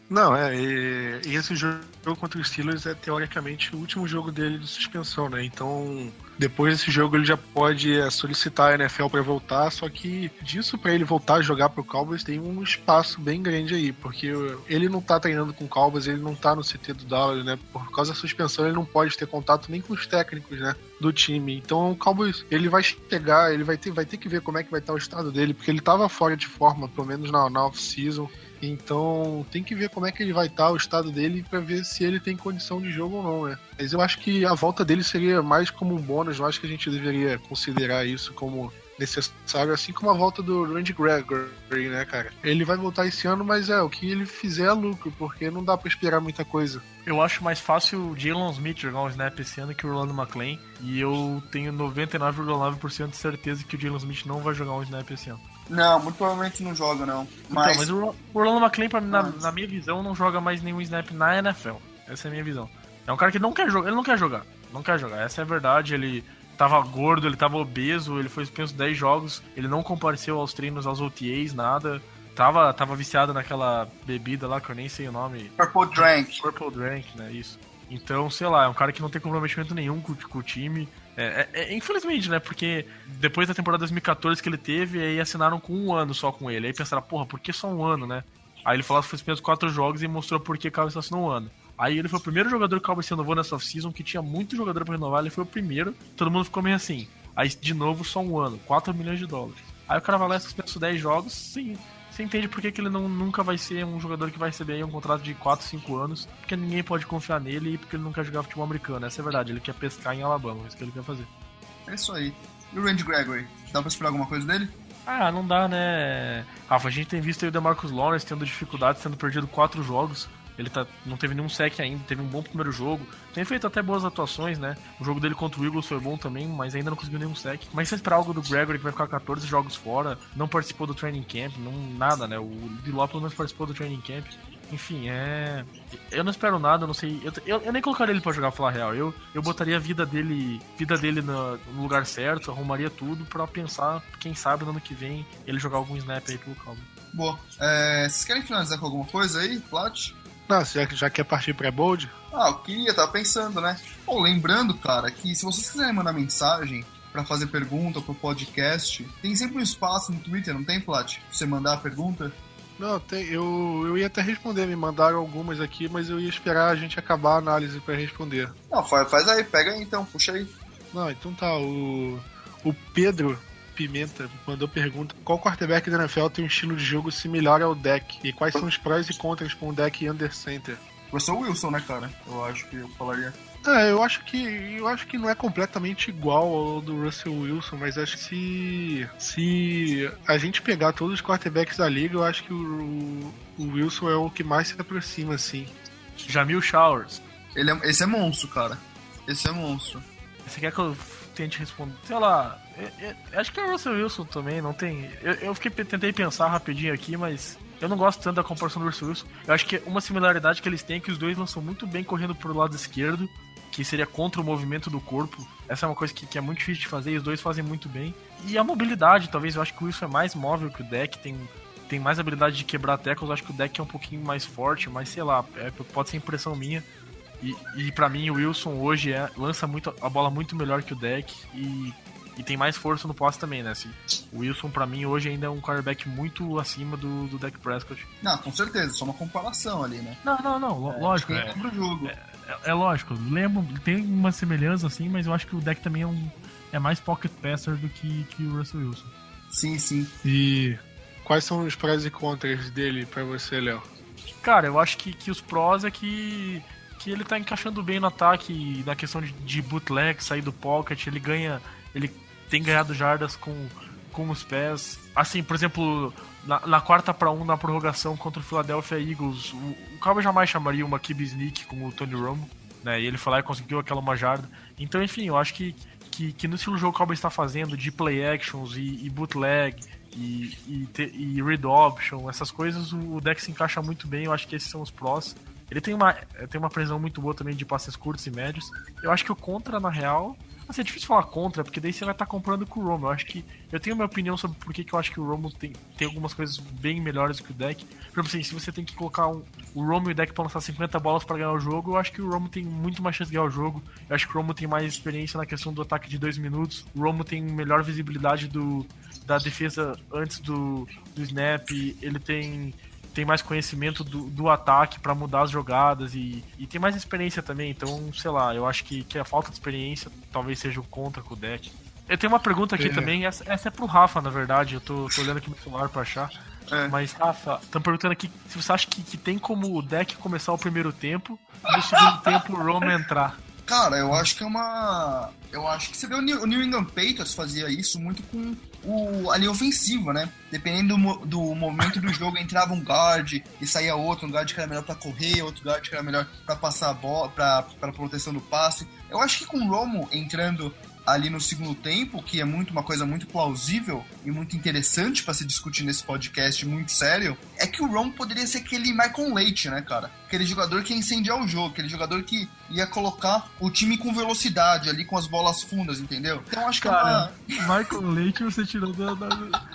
Não, é, e, e, esse jogo contra os Steelers é teoricamente o último jogo dele de suspensão, né? Então, depois desse jogo ele já pode é, solicitar a NFL para voltar, só que disso para ele voltar a jogar pro Cowboys tem um espaço bem grande aí, porque ele não tá treinando com o Cowboys, ele não tá no CT do Dallas, né? Por causa da suspensão ele não pode ter contato nem com os técnicos, né? Do time. Então o Cowboys, ele vai chegar, ele vai ter, vai ter que ver como é que vai estar o estado dele, porque ele tava fora de forma, pelo menos na, na off-season. Então tem que ver como é que ele vai estar, o estado dele, para ver se ele tem condição de jogo ou não, né? Mas eu acho que a volta dele seria mais como um bônus, eu acho que a gente deveria considerar isso como necessário, assim como a volta do Randy Gregory, né, cara? Ele vai voltar esse ano, mas é, o que ele fizer é lucro, porque não dá para esperar muita coisa. Eu acho mais fácil o Jalen Smith jogar um snap esse ano que o Orlando McClain, e eu tenho 99,9% de certeza que o Jalen Smith não vai jogar um snap esse ano. Não, muito provavelmente não joga, não. Mas, então, mas o Orlando McClain, pra, na, na, minha visão, não joga mais nenhum snap na NFL. Essa é a minha visão. É um cara que não quer jogar, ele não quer jogar. Não quer jogar, essa é a verdade. Ele tava gordo, ele tava obeso, ele foi suspenso 10 jogos, ele não compareceu aos treinos, aos OTAs, nada. Tava, tava viciado naquela bebida lá que eu nem sei o nome. Purple Drank. Purple Drank, né? Isso. Então, sei lá, é um cara que não tem comprometimento nenhum com, com o time. É, é, é, infelizmente, né? Porque depois da temporada 2014 que ele teve, aí assinaram com um ano só com ele. Aí pensaram, porra, por que só um ano, né? Aí ele falou que foi os quatro jogos e mostrou por que o Cowboys assinou um ano. Aí ele foi o primeiro jogador que o Cowboys renovou nessa off-season, que tinha muito jogador para renovar, ele foi o primeiro. Todo mundo ficou meio assim. Aí, de novo, só um ano, 4 milhões de dólares. Aí o cara vai lá e suspenso 10 jogos, sim. Você entende por que, que ele não, nunca vai ser um jogador que vai receber um contrato de 4, 5 anos, porque ninguém pode confiar nele e porque ele quer jogar futebol americano. Essa é a verdade, ele quer pescar em Alabama, é isso que ele quer fazer. É isso aí. E o Randy Gregory? Dá pra esperar alguma coisa dele? Ah, não dá, né? Rafa, a gente tem visto aí o DeMarcus Lawrence tendo dificuldades, tendo perdido quatro jogos. Ele tá, não teve nenhum sec ainda, teve um bom primeiro jogo. Tem feito até boas atuações, né? O jogo dele contra o Eagles foi bom também, mas ainda não conseguiu nenhum sec. Mas se esperar algo do Gregory, que vai ficar 14 jogos fora, não participou do training camp, não, nada, né? O pelo menos participou do training camp. Enfim, é. Eu não espero nada, eu não sei. Eu, eu, eu nem colocaria ele para jogar falar real. Eu, eu botaria a vida dele, vida dele no, no lugar certo, arrumaria tudo para pensar, quem sabe no ano que vem ele jogar algum snap aí pelo calmo. Boa. É, vocês querem finalizar com alguma coisa aí, Plat? Não, você já, já quer partir pra Bold? Ah, eu queria, tava pensando, né? Bom, lembrando, cara, que se vocês quiserem mandar mensagem para fazer pergunta pro podcast, tem sempre um espaço no Twitter, não tem, Plat? Pra você mandar a pergunta? Não, tem, eu, eu ia até responder, me mandaram algumas aqui, mas eu ia esperar a gente acabar a análise para responder. Não, faz, faz aí, pega aí então, puxa aí. Não, então tá, o, o Pedro Pimenta mandou pergunta: qual quarterback da NFL tem um estilo de jogo similar ao deck? E quais são os prós e contras com o deck Under Center? Você o Wilson, né, cara? Eu acho que eu falaria. É, eu acho que eu acho que não é completamente igual ao do Russell Wilson, mas acho que se, se a gente pegar todos os quarterbacks da liga, eu acho que o, o Wilson é o que mais se aproxima, assim. Jamil Showers. Ele é, esse é monstro, cara. Esse é monstro. Você quer que eu tente responder? Sei lá, eu, eu, acho que é o Russell Wilson também, não tem. Eu, eu fiquei, tentei pensar rapidinho aqui, mas eu não gosto tanto da comparação do Russell Wilson. Eu acho que uma similaridade que eles têm é que os dois lançam muito bem correndo pro lado esquerdo que seria contra o movimento do corpo. Essa é uma coisa que, que, é muito difícil de fazer e os dois fazem muito bem. E a mobilidade, talvez eu acho que o Wilson é mais móvel que o deck, tem, tem mais habilidade de quebrar tackles, eu acho que o deck é um pouquinho mais forte, mas sei lá, é, pode ser impressão minha. E, e para mim o Wilson hoje é, lança muito, a bola muito melhor que o deck e, e tem mais força no posse também, né? Assim, o Wilson para mim hoje ainda é um quarterback muito acima do, do deck Prescott. Não, com certeza, só uma comparação ali, né? Não, não, não, é, lógico. É, é, jogo. É, é, é, lógico, lembro, tem uma semelhança assim, mas eu acho que o deck também é um é mais pocket passer do que, que o Russell Wilson. Sim, sim. E quais são os prós e contras dele para você, Léo? Cara, eu acho que, que os prós é que, que ele tá encaixando bem no ataque, na questão de, de bootleg, sair do pocket, ele ganha. Ele tem ganhado jardas com, com os pés. Assim, por exemplo, na, na quarta para um na prorrogação contra o Philadelphia Eagles, o, o Cowboys jamais chamaria uma Kibi Sneak com o Tony Romo, né? E ele foi lá e conseguiu aquela uma jarda. Então, enfim, eu acho que, que, que no estilo jogo que o Cowboys está fazendo de play actions e, e bootleg e, e, e, read option, essas coisas, o, o deck se encaixa muito bem. Eu acho que esses são os prós. Ele tem uma, tem uma precisão muito boa também de passes curtos e médios. Eu acho que o contra, na real, Assim, é difícil falar contra, porque daí você vai estar tá comprando com o Romo. Eu acho que. Eu tenho minha opinião sobre por que, que eu acho que o Romo tem, tem algumas coisas bem melhores que o deck. Por exemplo, assim, se você tem que colocar um, o Romo e o deck pra lançar 50 bolas para ganhar o jogo, eu acho que o Romo tem muito mais chance de ganhar o jogo. Eu acho que o Romo tem mais experiência na questão do ataque de 2 minutos. O Romo tem melhor visibilidade do, da defesa antes do, do snap. Ele tem tem mais conhecimento do, do ataque para mudar as jogadas e, e tem mais experiência também. Então, sei lá, eu acho que, que a falta de experiência talvez seja o contra com o deck. Eu tenho uma pergunta aqui é. também, essa, essa, é pro Rafa, na verdade. Eu tô, tô olhando aqui no celular pra achar. É. Mas, Rafa, estão perguntando aqui se você acha que, que tem como o deck começar o primeiro tempo e no segundo <laughs> tempo o Roma entrar. Cara, eu acho que é uma. Eu acho que você vê o New, o New England Patriots fazia isso muito com o, a linha ofensiva, né? Dependendo do, do momento do jogo, entrava um guard e saía outro, um guard que era melhor para correr, outro guard que era melhor para passar a bola, para proteção do passe. Eu acho que com o Romo entrando ali no segundo tempo, que é muito uma coisa muito plausível e muito interessante para se discutir nesse podcast muito sério, é que o Ron poderia ser aquele Michael Leite, né, cara? Aquele jogador que ia incendiar o jogo, aquele jogador que ia colocar o time com velocidade ali, com as bolas fundas, entendeu? Então acho que cara, é uma... Michael Leite você tirou da... da...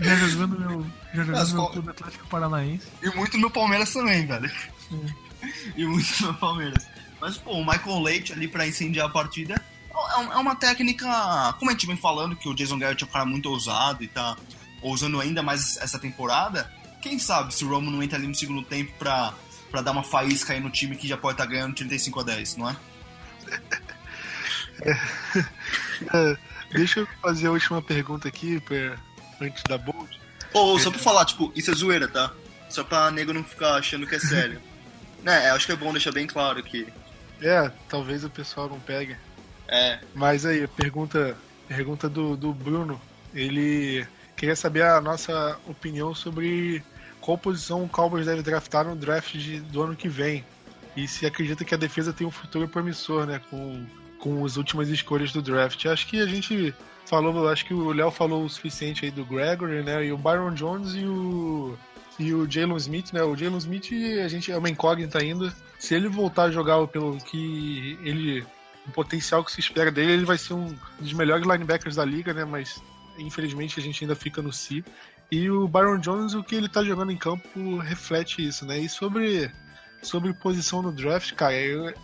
Já jogando meu, já jogando As meu clube Atlético Paranaense. E muito no Palmeiras também, velho. E muito no Palmeiras. Mas, pô, o Michael Leite ali para incendiar a partida é, é uma técnica, como a gente vem falando, que o Jason Garrett é um cara muito ousado e tá ousando ainda mais essa temporada. Quem sabe se o Romo não entra ali no segundo tempo pra, pra dar uma faísca aí no time que já pode estar tá ganhando 35 a 10, não <laughs> é? é, deixa eu fazer a última pergunta aqui pra, antes da Bold. Ô, oh, só pra falar, tipo, isso é zoeira, tá? Só pra nego não ficar achando que é sério. <laughs> né, acho que é bom deixar bem claro aqui. É, talvez o pessoal não pegue. É. Mas aí, pergunta, pergunta do, do Bruno. Ele queria saber a nossa opinião sobre qual posição o Cowboys deve draftar no draft de, do ano que vem. E se acredita que a defesa tem um futuro promissor, né? Com, com as últimas escolhas do draft. Acho que a gente falou, acho que o Léo falou o suficiente aí do Gregory, né? E o Byron Jones e o e o Jalen Smith, né? O Jalen Smith a gente é uma incógnita ainda. Se ele voltar a jogar pelo que ele o potencial que se espera dele, ele vai ser um dos melhores linebackers da liga, né? Mas infelizmente a gente ainda fica no si. E o Byron Jones, o que ele tá jogando em campo reflete isso, né? E sobre, sobre posição no draft, cara, é,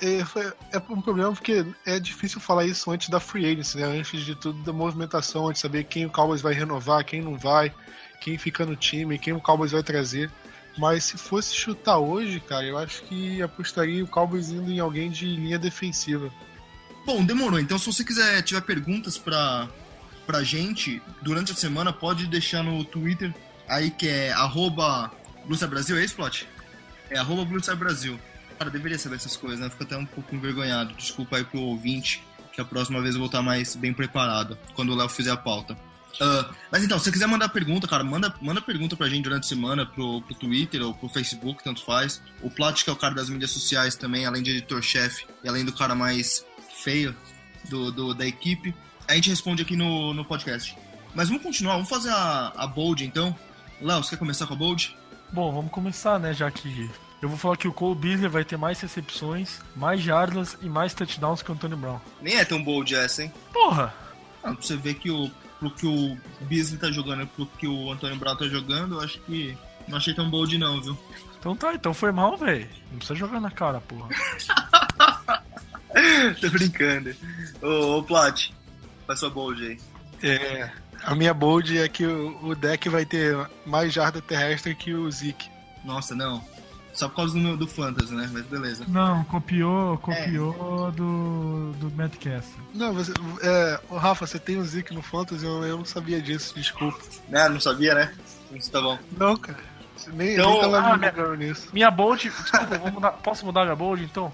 é, é um problema porque é difícil falar isso antes da free agency, né? Antes de tudo, da movimentação, antes de saber quem o Cowboys vai renovar, quem não vai, quem fica no time, quem o Cowboys vai trazer. Mas se fosse chutar hoje, cara, eu acho que apostaria o Cowboys indo em alguém de linha defensiva. Bom, demorou. Então, se você quiser tiver perguntas pra, pra gente durante a semana, pode deixar no Twitter aí que é arroba Brasil, é isso, Plot? É arroba Brasil. Cara, deveria saber essas coisas, né? Fico até um pouco envergonhado. Desculpa aí pro ouvinte, que a próxima vez eu vou estar mais bem preparado quando o Léo fizer a pauta. Uh, mas então, se você quiser mandar pergunta, cara, manda, manda pergunta pra gente durante a semana pro, pro Twitter ou pro Facebook, tanto faz. O Plat, que é o cara das mídias sociais também, além de editor-chefe e além do cara mais feio do, do, da equipe, a gente responde aqui no, no podcast. Mas vamos continuar, vamos fazer a, a Bold então. Léo, você quer começar com a Bold? Bom, vamos começar, né, já que eu vou falar que o Cole Beasley vai ter mais recepções, mais jardas e mais touchdowns que o Antônio Brown. Nem é tão bold essa, hein? Porra! Ah, pra você ver que o, pro que o Beasley tá jogando e pro que o Antônio Brown tá jogando, eu acho que não achei tão bold não, viu? Então tá, então foi mal, velho. Não precisa jogar na cara, porra. <laughs> Tô brincando. Ô, ô Plat, faz sua bold aí. É, a minha bold é que o, o deck vai ter mais jarda terrestre que o Zeke. Nossa, não. Só por causa do, meu, do Fantasy, né? Mas beleza. Não, copiou, copiou é. do, do Matt. Não, você, é, Rafa, você tem o Zeke no Fantasy, eu, eu não sabia disso, desculpa. É, não sabia, né? Isso tá bom. Não, cara. Nem, então, nem tava ah, minha, nisso. Minha bold, desculpa, mudar, posso mudar minha bold então?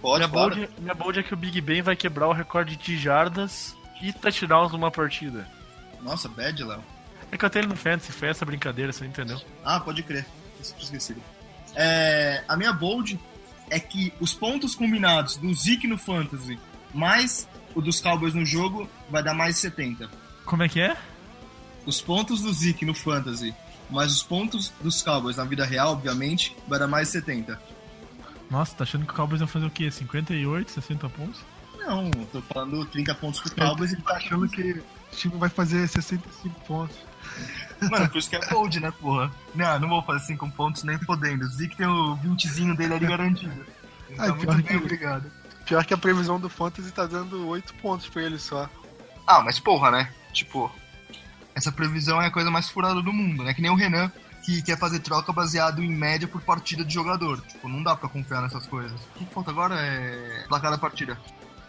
Pode, minha bold, minha bold é que o Big Ben vai quebrar o recorde de jardas e touchdowns numa partida. Nossa, bad, Léo. É que eu tenho ele no Fantasy, foi essa brincadeira, você entendeu? Ah, pode crer. Esqueci. É, a minha bold é que os pontos combinados do Zeke no Fantasy mais o dos Cowboys no jogo vai dar mais de 70. Como é que é? Os pontos do Zeke no Fantasy mais os pontos dos Cowboys na vida real, obviamente, vai dar mais de 70. Nossa, tá achando que o Cowboys vai fazer o quê? 58, 60 pontos? Não, tô falando 30 pontos pro Cowboys e tá achando que o time vai fazer 65 pontos. Mano, por isso que é bold, né, porra? Não, não vou fazer 5 pontos nem podendo. O Zeke tem o 20zinho dele ali garantido. Ai, tá muito bem, que, obrigado. Pior que a previsão do Fantasy tá dando 8 pontos pra ele só. Ah, mas porra, né? Tipo, essa previsão é a coisa mais furada do mundo, né? Que nem o Renan, que quer fazer troca baseado em média por partida de jogador. Tipo, não dá pra confiar nessas coisas. O que falta agora é placar da partida.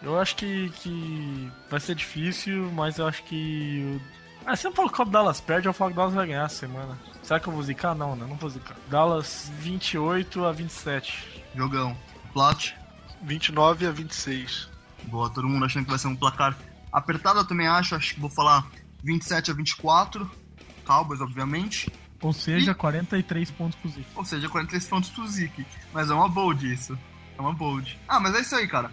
Eu acho que, que vai ser difícil, mas eu acho que ah, se eu falo que o Dallas perde, eu falo que o Dallas vai ganhar essa semana. Será que eu vou zicar? Não, né? Não vou zicar. Dallas 28 a 27. Jogão. Plot? 29 a 26. Boa, todo mundo achando que vai ser um placar apertado, eu também acho. Acho que vou falar 27 a 24. Cowboys, obviamente. Ou seja, e... 43 pontos pro Zeke. Ou seja, 43 pontos pro Zeke. Mas é uma bold isso. É uma bold. Ah, mas é isso aí, cara.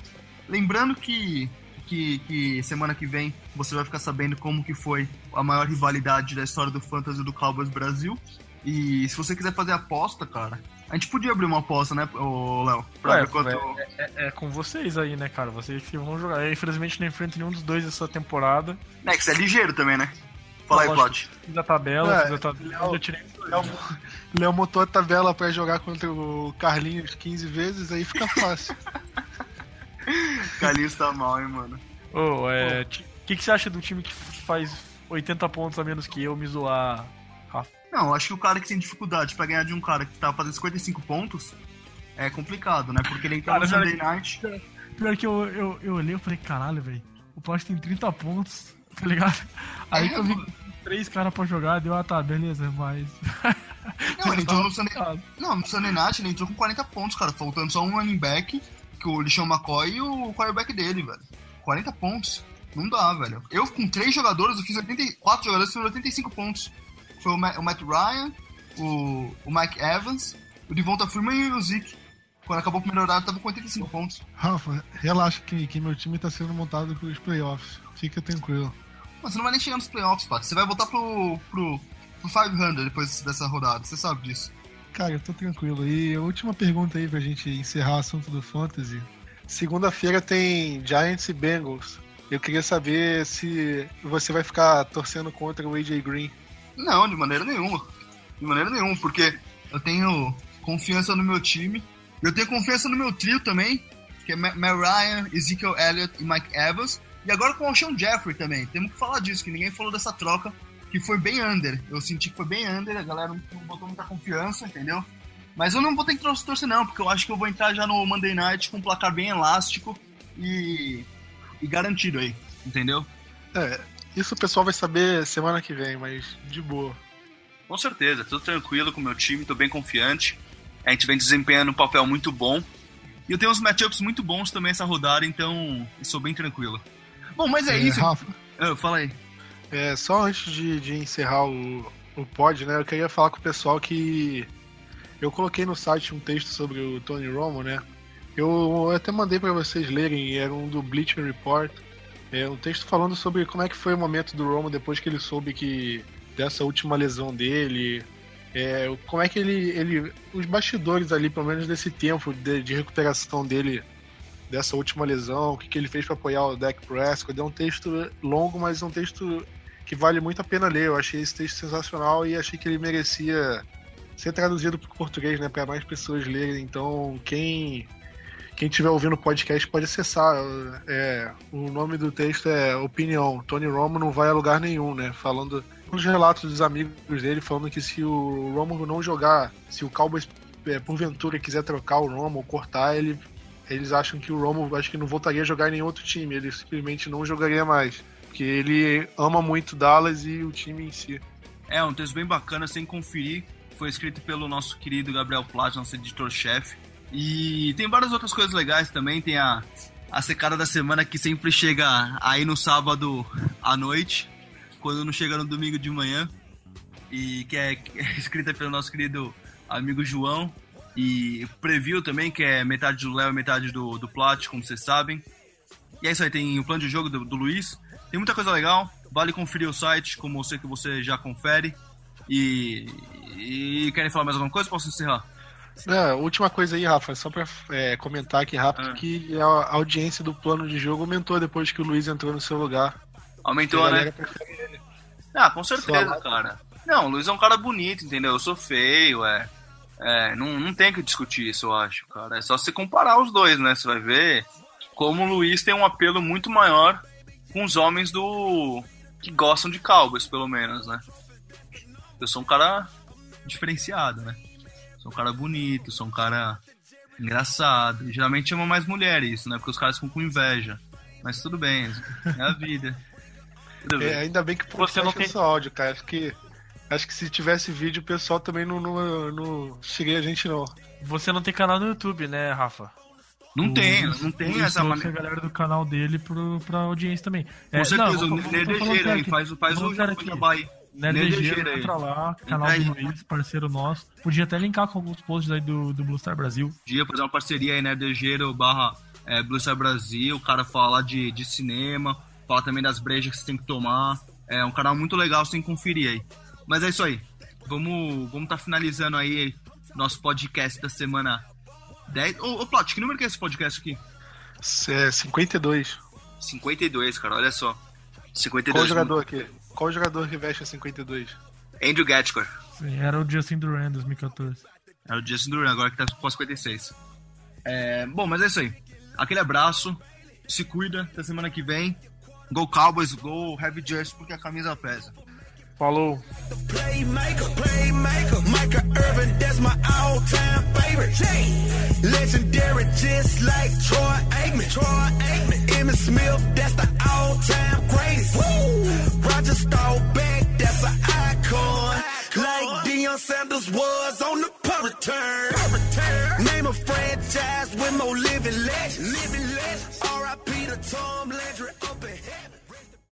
Lembrando que que, que, semana que vem você vai ficar sabendo como que foi a maior rivalidade da história do Fantasy do Cowboys Brasil. E se você quiser fazer aposta, cara, a gente podia abrir uma aposta, né, Léo? Pra ver quanto... É, é, é, com vocês aí, né, cara? Vocês que vão jogar. Eu, infelizmente, não enfrento nenhum dos dois essa temporada. É, que você é ligeiro também, né? Fala aí, Plot. Fiz a tabela, é, fiz a tabela, Léo, tirei. Léo, Léo montou a tabela pra jogar contra o Carlinhos 15 vezes, aí fica fácil. <laughs> <laughs> Carlinhos tá mal, hein, mano. Ô, oh, é. O que, que você acha do time que faz 80 pontos a menos que eu me zoar, Rafa? Não, acho que o cara que tem dificuldade pra ganhar de um cara que tá fazendo 55 pontos é complicado, né? Porque ele entra no Sunday Night. Pior que eu, eu, eu olhei e falei, caralho, velho. O Plat tem 30 pontos, <laughs> tá ligado? Aí é, que eu vi três caras pra jogar, deu, ah tá, beleza, mas. Não, ele entrou no <laughs> Sunday. Não, no Sunday Night ele entrou com 40 pontos, cara, faltando só um running back que o Lixão McCoy e o quarterback dele, velho. 40 pontos. Não dá, velho. Eu, com três jogadores, eu fiz 84 jogadores, fiz 85 pontos. Foi o, Ma o Matt Ryan, o, o Mike Evans, o Devonta Freeman e o Zeke. Quando acabou o primeiro horário, tava com 85 pontos. Rafa, relaxa que, que meu time tá sendo montado pros playoffs. Fica tranquilo. Mas você não vai nem chegar nos playoffs, Pat. Você vai voltar pro, pro, pro 500 depois dessa rodada. Você sabe disso. Cara, eu tô tranquilo. E a última pergunta aí pra gente encerrar o assunto do Fantasy. Segunda-feira tem Giants e Bengals. Eu queria saber se você vai ficar torcendo contra o AJ Green. Não, de maneira nenhuma. De maneira nenhuma, porque eu tenho confiança no meu time. Eu tenho confiança no meu trio também, que é Matt Ryan, Ezekiel Elliott e Mike Evans. E agora com o Sean Jeffrey também. Temos que falar disso, que ninguém falou dessa troca que foi bem under. Eu senti que foi bem under, a galera não botou muita confiança, entendeu? Mas eu não vou ter que torcer não, porque eu acho que eu vou entrar já no Monday Night com um placar bem elástico e, e garantido aí, entendeu? É, isso o pessoal vai saber semana que vem, mas de boa. Com certeza, tudo tranquilo com o meu time, tô bem confiante. A gente vem desempenhando um papel muito bom. E eu tenho uns matchups muito bons também essa rodada, então sou bem tranquilo. Bom, mas é, é isso. Rafa, ah, fala aí. É, só antes de, de encerrar o, o pod, né? Eu queria falar com o pessoal que eu coloquei no site um texto sobre o Tony Romo, né? Eu até mandei para vocês lerem, era um do Bleacher Report. É um texto falando sobre como é que foi o momento do Romo depois que ele soube que dessa última lesão dele, é, como é que ele, ele. Os bastidores ali, pelo menos desse tempo de, de recuperação dele dessa última lesão, o que, que ele fez para apoiar o Dak Prescott. É um texto longo, mas é um texto que vale muito a pena ler. Eu achei esse texto sensacional e achei que ele merecia ser traduzido para o português, né, para mais pessoas lerem. Então, quem quem estiver ouvindo o podcast pode acessar. É, o nome do texto é Opinião. Tony Romo não vai a lugar nenhum, né? Falando os relatos dos amigos dele, falando que se o Romo não jogar, se o Cowboys é, porventura quiser trocar o Romo ou cortar, ele, eles acham que o Romo acho que não voltaria a jogar em nenhum outro time. Ele simplesmente não jogaria mais. Porque ele ama muito Dallas e o time em si. É, um texto bem bacana, sem conferir. Foi escrito pelo nosso querido Gabriel Plat, nosso editor-chefe. E tem várias outras coisas legais também. Tem a, a secada da semana que sempre chega aí no sábado à noite, quando não chega no domingo de manhã. E que é, que é <laughs> escrita pelo nosso querido amigo João. E preview também, que é metade do Léo e metade do, do Plat, como vocês sabem. E é isso aí, tem o plano de jogo do, do Luiz. Tem muita coisa legal. Vale conferir o site, como eu sei que você já confere. E, e querem falar mais alguma coisa? Posso encerrar? É, última coisa aí, Rafa, só pra é, comentar aqui rápido ah. que a audiência do plano de jogo aumentou depois que o Luiz entrou no seu lugar. Aumentou, né? Ah, com certeza, cara. Não, o Luiz é um cara bonito, entendeu? Eu sou feio, é. É, não, não tem que discutir isso, eu acho, cara. É só se comparar os dois, né? Você vai ver como o Luiz tem um apelo muito maior com os homens do. que gostam de Cowboys, pelo menos, né? Eu sou um cara diferenciado, né? Sou um cara bonito, sou um cara engraçado. Geralmente chama mais mulher isso, né? Porque os caras ficam com inveja. Mas tudo bem, é a vida. <laughs> É, ainda bem que você não tem só áudio, cara. Acho que, acho que se tivesse vídeo, o pessoal também não, não, não cheguei a gente, não. Você não tem canal no YouTube, né, Rafa? Não o, tem, não tem essa maneira. a galera do canal dele pro, pra audiência também. Com é, certeza, não, o Nerdegeira aí, faz, faz o jogo aí. Nerdegeira, entra lá, canal do Luiz, parceiro nosso. Podia até linkar com alguns posts aí do, do Blue Star Brasil. Podia fazer uma parceria aí, Nerdegeira barra é, Blue Star Brasil, o cara fala de, de cinema, fala também das brejas que você tem que tomar. É um canal muito legal, você tem que conferir aí. Mas é isso aí. Vamos vamos tá finalizando aí nosso podcast da semana 10. Ô, ô Plot, que número que é esse podcast aqui? É 52. 52, cara, olha só. 52. Qual jogador aqui? Qual jogador que veste a 52? Andrew Gatchker. Sim, era o Justin Duran 2014. Era o Justin Duran, agora que tá com a 56. É, bom, mas é isso aí. Aquele abraço. Se cuida. Até semana que vem. Go Cowboys, go Heavy Just, porque a camisa pesa. Falou. Playmaker, playmaker, Micah Irvin, that's my all-time favorite. Legendary, just like Troy Aikman. Troy Aikman. Smith, that's the all-time greatest. Woo! Roger Staubach, that's an icon. Like Deion Sanders was on the. Name a franchise with more living legends. Living legends. R.I.P. to Tom Landry.